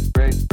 great, great.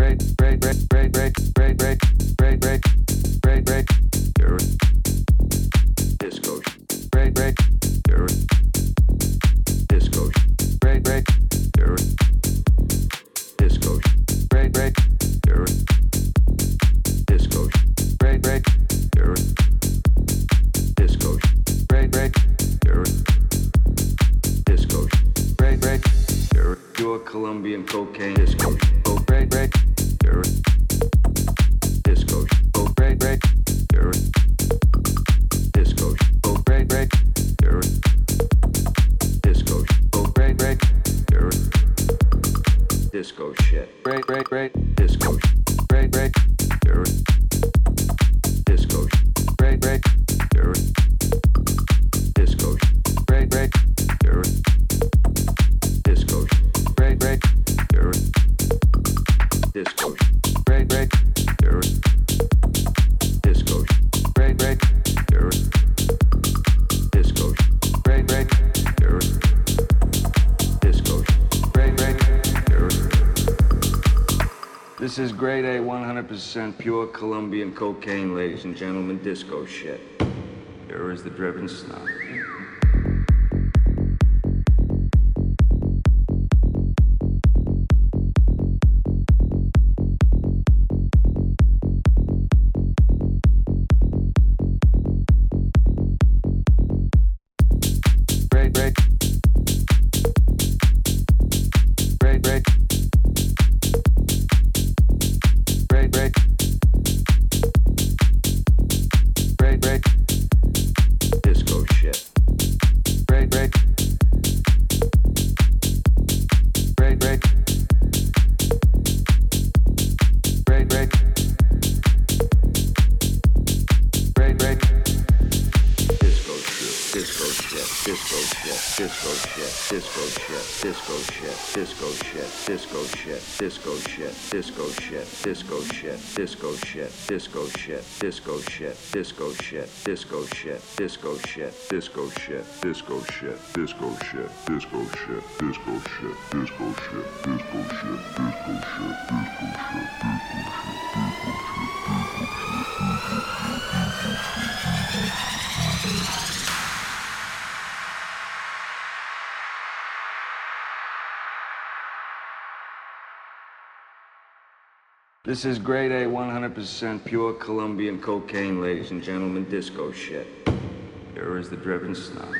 100% pure Colombian cocaine, ladies and gentlemen, disco shit. Here is the driven snob. Disco shit, disco shit, disco shit, disco shit, disco shit, disco shit, disco shit, disco shit, disco shit, disco shit, disco shit, disco shit, disco shit, disco shit, disco shit, This is grade A, 100% pure Colombian cocaine, ladies and gentlemen, disco shit. Here is the driven snob.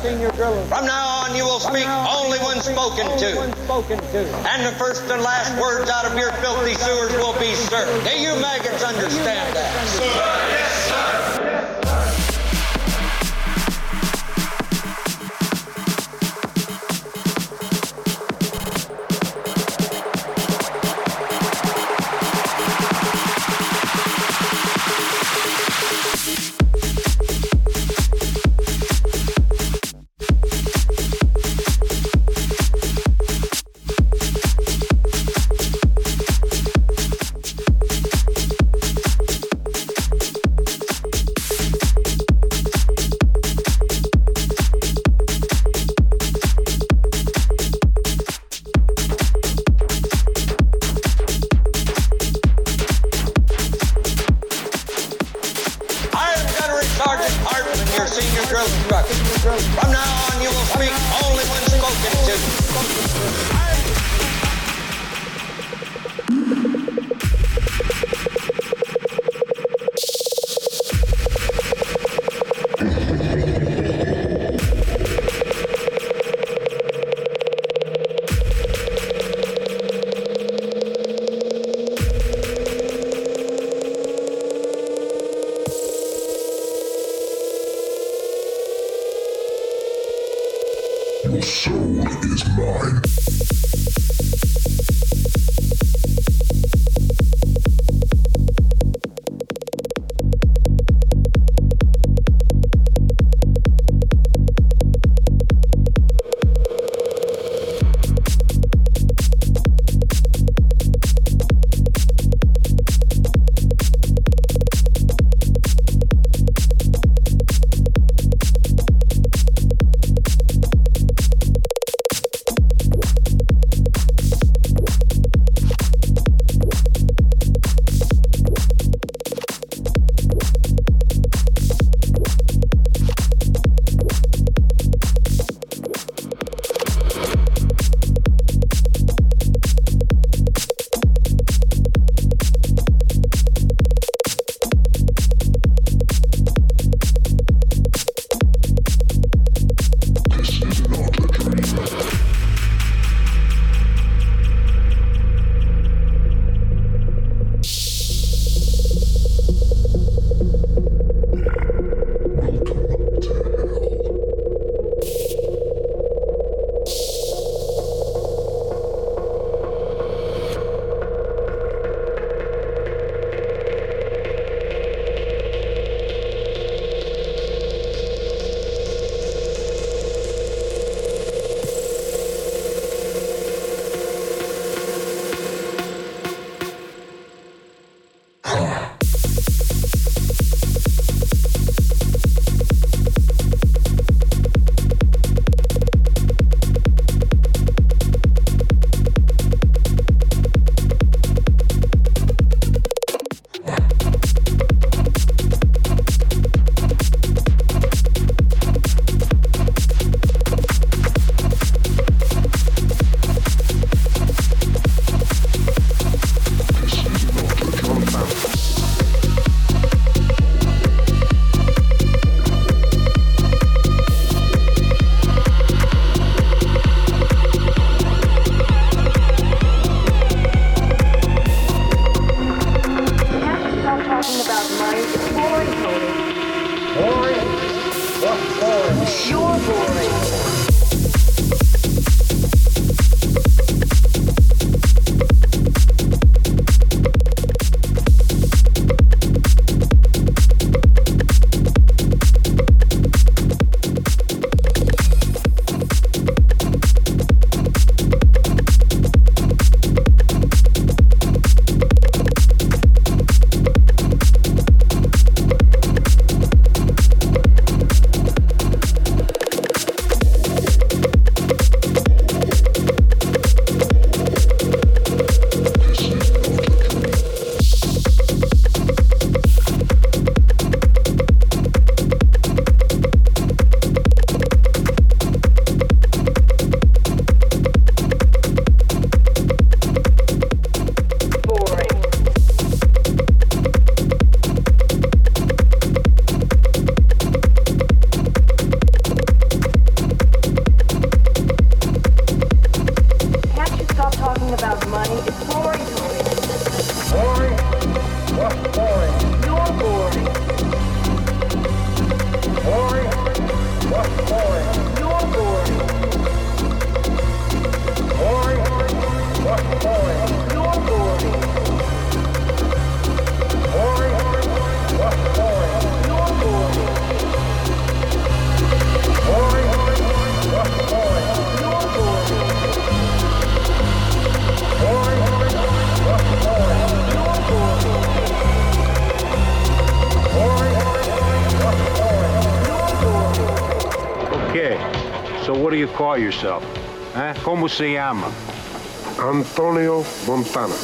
From now on, you will speak only when spoken to. And the first and last words out of your filthy sewers will be, sir. Do you maggots understand that? yourself. Eh? Como se chama? Antonio Montana.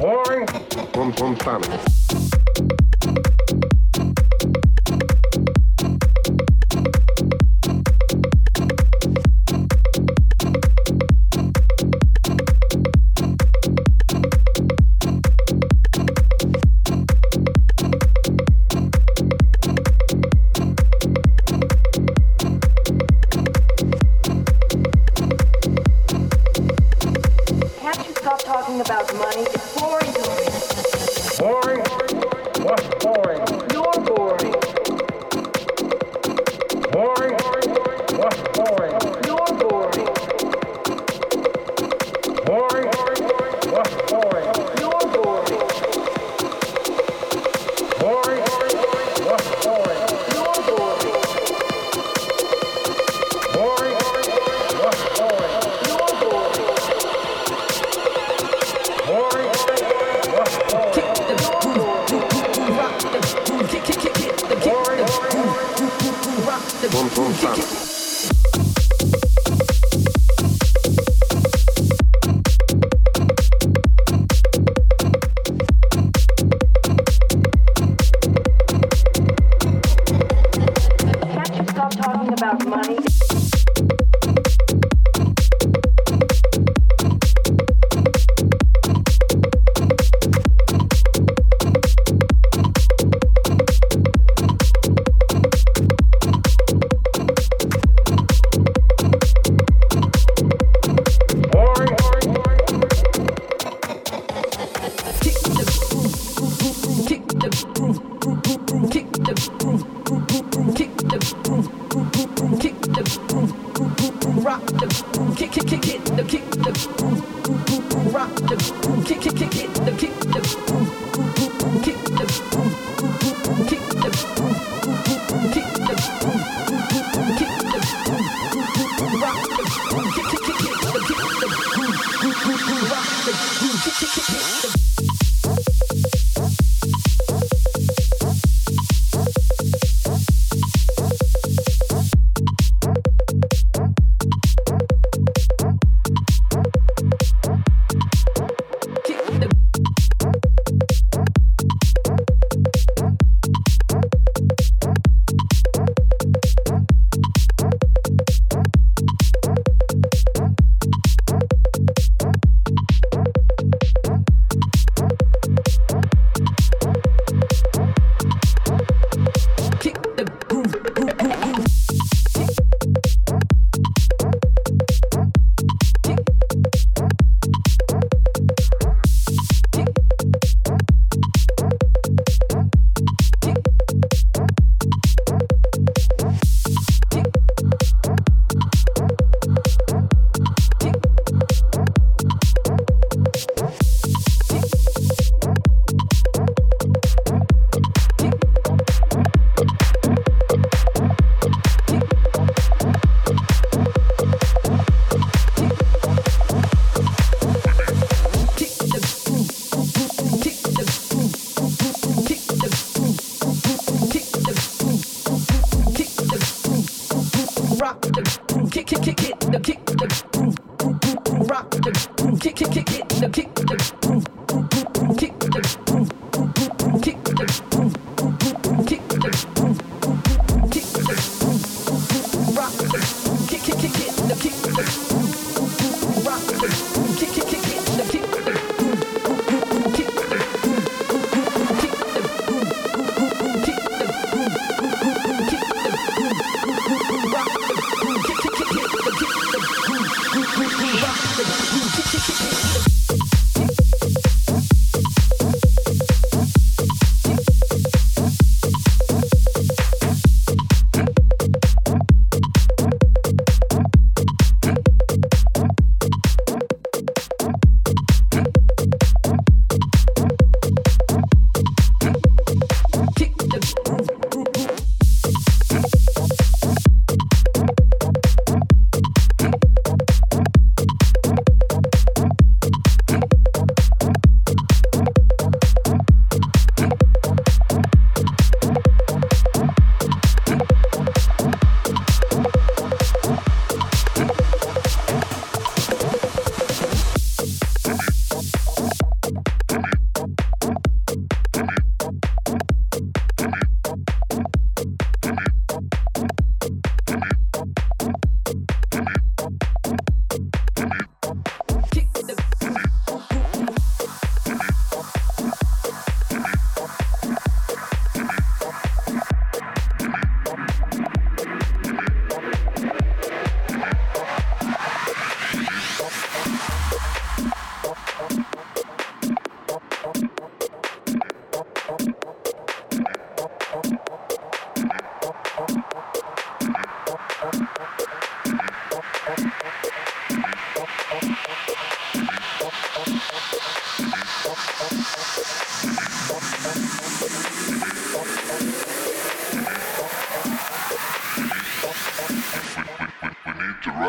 Warren Montana.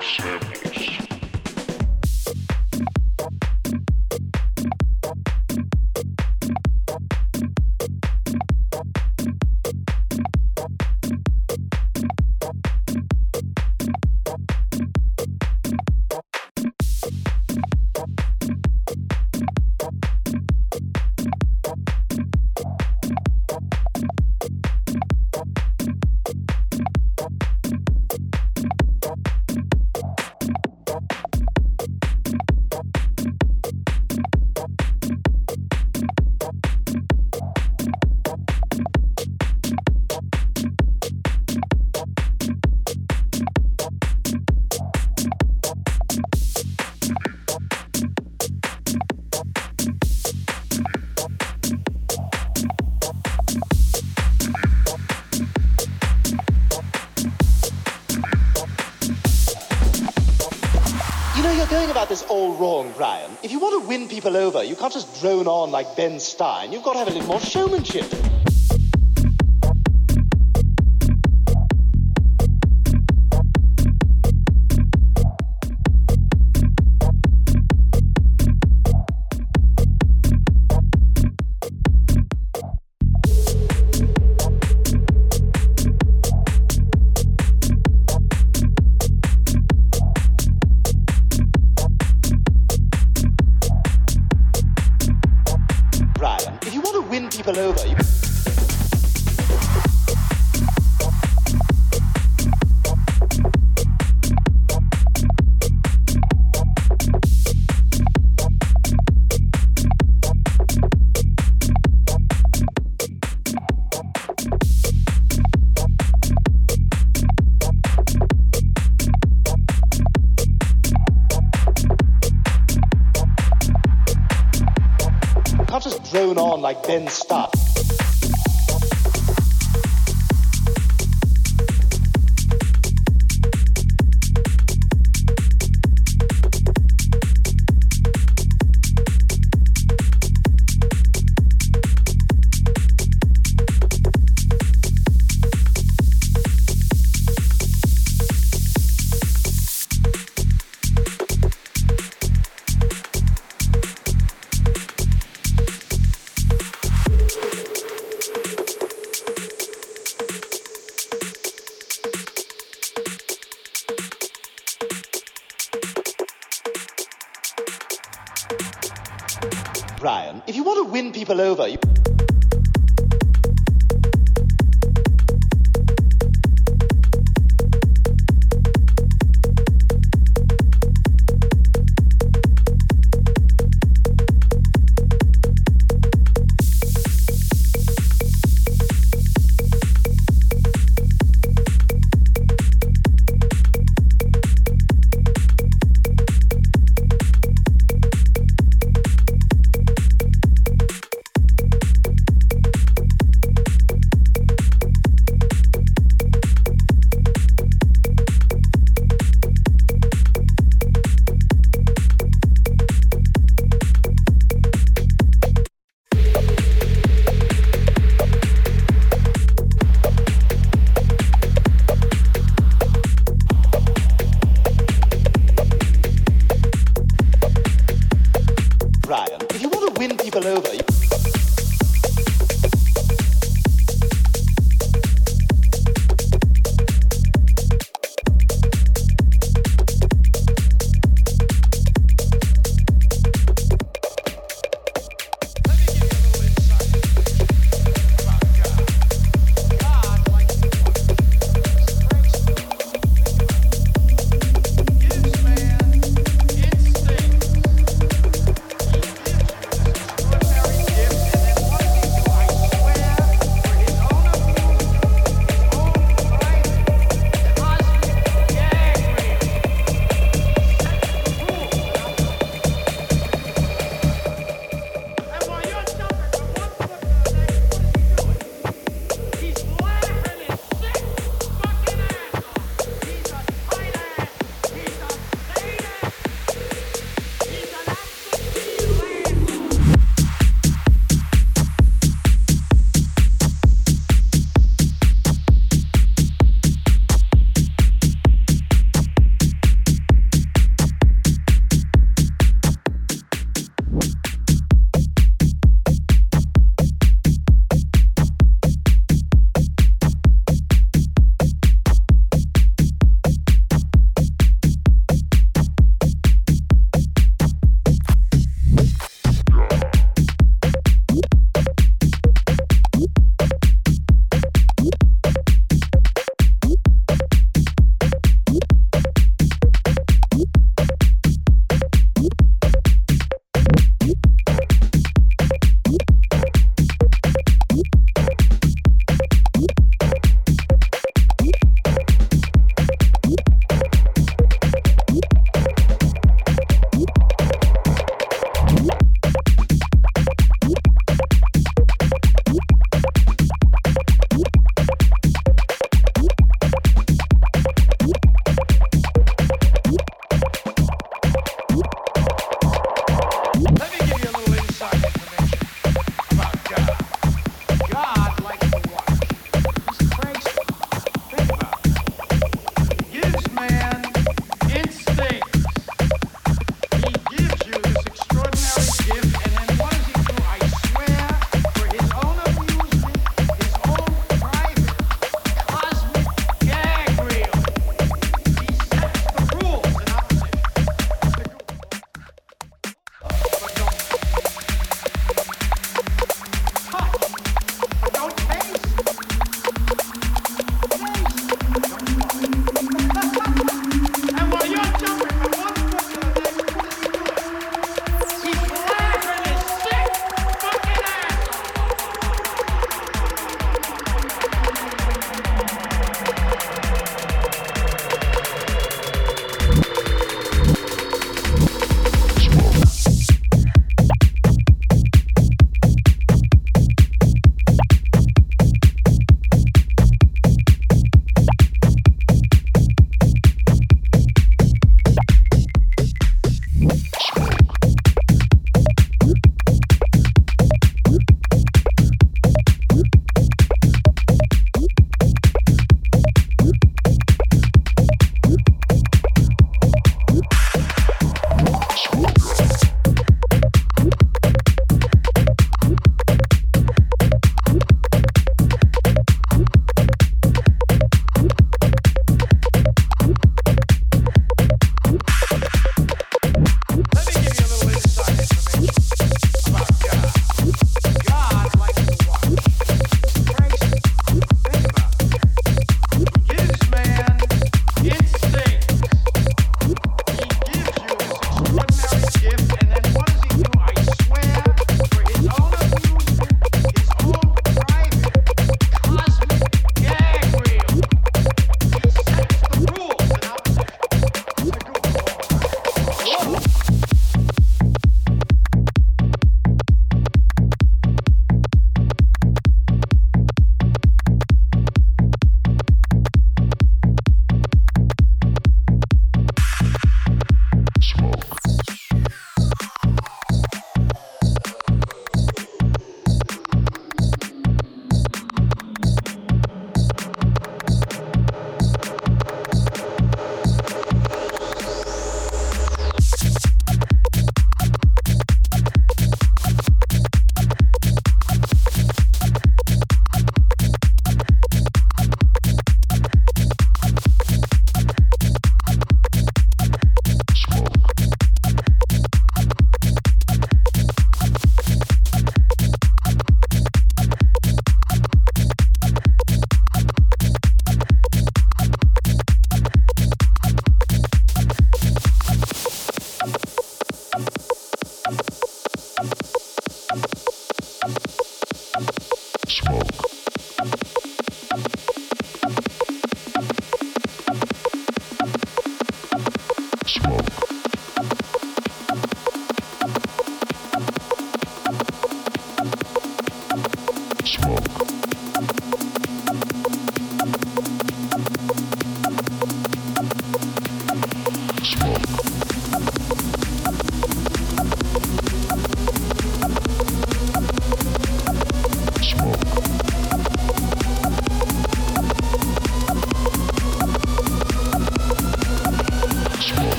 Need If you want to win people over, you can't just drone on like Ben Stein. You've got to have a little more showmanship. Drone on like Ben Stein. Want